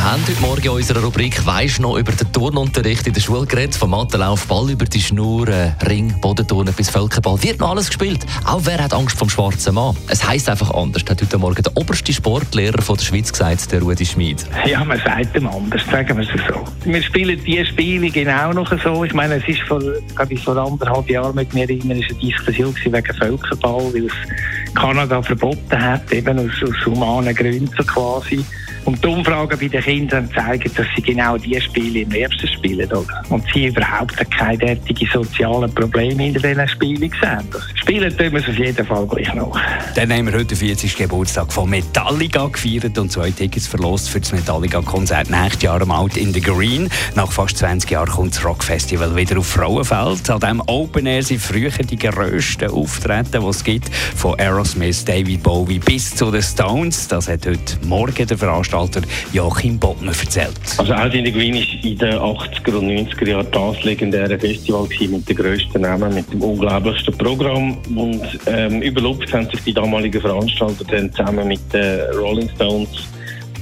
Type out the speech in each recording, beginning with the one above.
Wir haben heute Morgen in unserer Rubrik «Weisst noch» über den Turnunterricht in der Schule geredet. Vom Mattenlauf, Ball über die Schnur, äh, Ring, Bodenturnen bis Völkerball. Wird noch alles gespielt. Auch wer hat Angst vom schwarzen Mann? Es heisst einfach anders, hat heute Morgen der oberste Sportlehrer von der Schweiz gesagt, der Rudi Schmid. Ja, man sagt ihm anders, sagen wir es so. Wir spielen diese Spiele genau noch so. Ich meine, es ist vor, ich, vor anderthalb Jahren mit mir immer eine Diskussion wegen Völkerball, weil es Kanada verboten hat, eben aus, aus humanen Gründen so quasi. Und die Umfragen bei den Kindern zeigen, dass sie genau diese Spiele im Herbst spielen. Oder? Und sie überhaupt keine derartigen sozialen Probleme in diesen Spielen sehen. Spielen tun wir es auf jeden Fall gleich noch. Dann haben wir heute den 40. Geburtstag von Metallica gefeiert und zwei Tickets verlost für das Metallica-Konzert nächstes Jahr am Out in the Green. Nach fast 20 Jahren kommt das Rockfestival wieder auf Frauenfeld. An diesem Open Air sind früher die grössten Auftreten, die es gibt, von Aerosmith, David Bowie bis zu den Stones. Das hat heute Morgen der Veranstalter Joachim Bottner erzählt. Also the Green war in den 80er und 90er Jahren das legendäre Festival mit den grössten Namen, mit dem unglaublichsten Programm. Und ähm, überlupft haben sich die damaligen Veranstalter dann zusammen mit den Rolling Stones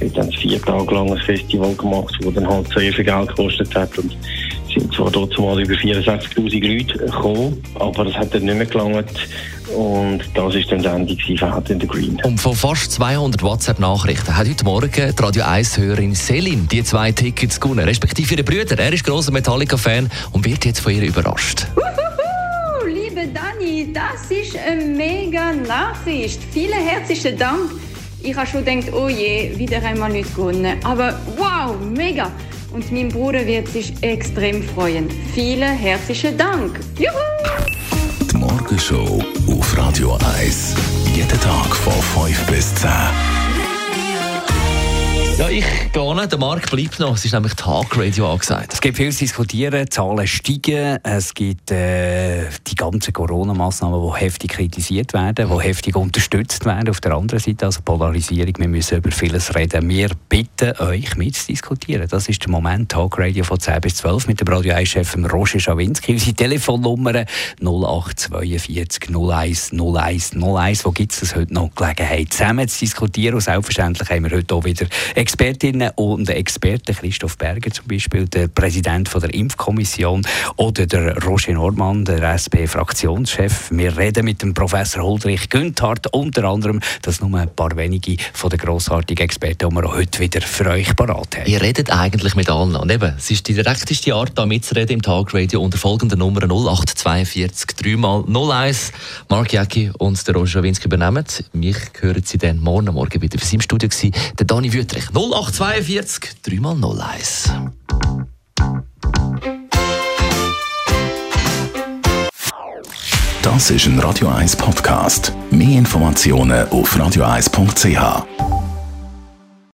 wir haben ein vier Tage langes Festival gemacht, das dann halt sehr viel Geld gekostet hat. Und zwar dort mal über 64.000 Leute gekommen, aber das hat dann nicht mehr gelangt. Und das ist dann das Ende von Out in the Green. Und von fast 200 WhatsApp-Nachrichten hat heute Morgen die Radio 1-Hörerin Selin die zwei Tickets gewonnen, respektive ihre Brüder. Er ist grosser Metallica-Fan und wird jetzt von ihr überrascht. Uhuhu, liebe Dani, das ist eine mega Nachricht. Vielen herzlichen Dank. Ich habe schon gedacht, oh je, wieder einmal nicht gewonnen. Aber wow, mega! Und mein Bruder wird sich extrem freuen. Vielen herzlichen Dank. Juhu! Die Morgenshow auf Radio 1. Jeden Tag von 5 bis 10. Ja, ich gehe nicht. Der Markt bleibt noch. Es ist nämlich Tagradio angesagt. Es gibt viel zu diskutieren, Zahlen steigen. Es gibt äh, die ganzen Corona-Massnahmen, die heftig kritisiert werden, die heftig unterstützt werden. Auf der anderen Seite, also Polarisierung, wir müssen über vieles reden. Wir bitten euch mitzudiskutieren. Das ist der Moment, Tagradio von 10 bis 12 mit dem Radio 1-Chef Roger Schawinski. Unsere Telefonnummer 0842 01 01 01. Wo gibt es das heute noch Gelegenheit, zusammen zu diskutieren? Und selbstverständlich haben wir heute auch wieder Expertinnen und Experten, Christoph Berger zum Beispiel, der Präsident von der Impfkommission oder der Roger Normann, der SP-Fraktionschef. Wir reden mit dem Professor Huldrich Günthardt unter anderem, das nur ein paar wenige von den grossartigen Experten, die wir heute wieder für euch parat haben. Ihr redet eigentlich mit allen. Und eben, es ist die direkteste Art, da mitzureden im Tagradio unter folgenden Nummer 0842 3 mal 01. Mark Jäcki und der Roger Schawinski übernehmen. Mich hören Sie dann morgen Morgen wieder. Für Sie im Studio war der Dani Wüttrich. 0842 3 mal 01. Das ist ein Radio 1 Podcast. Mehr Informationen auf radio1.ch.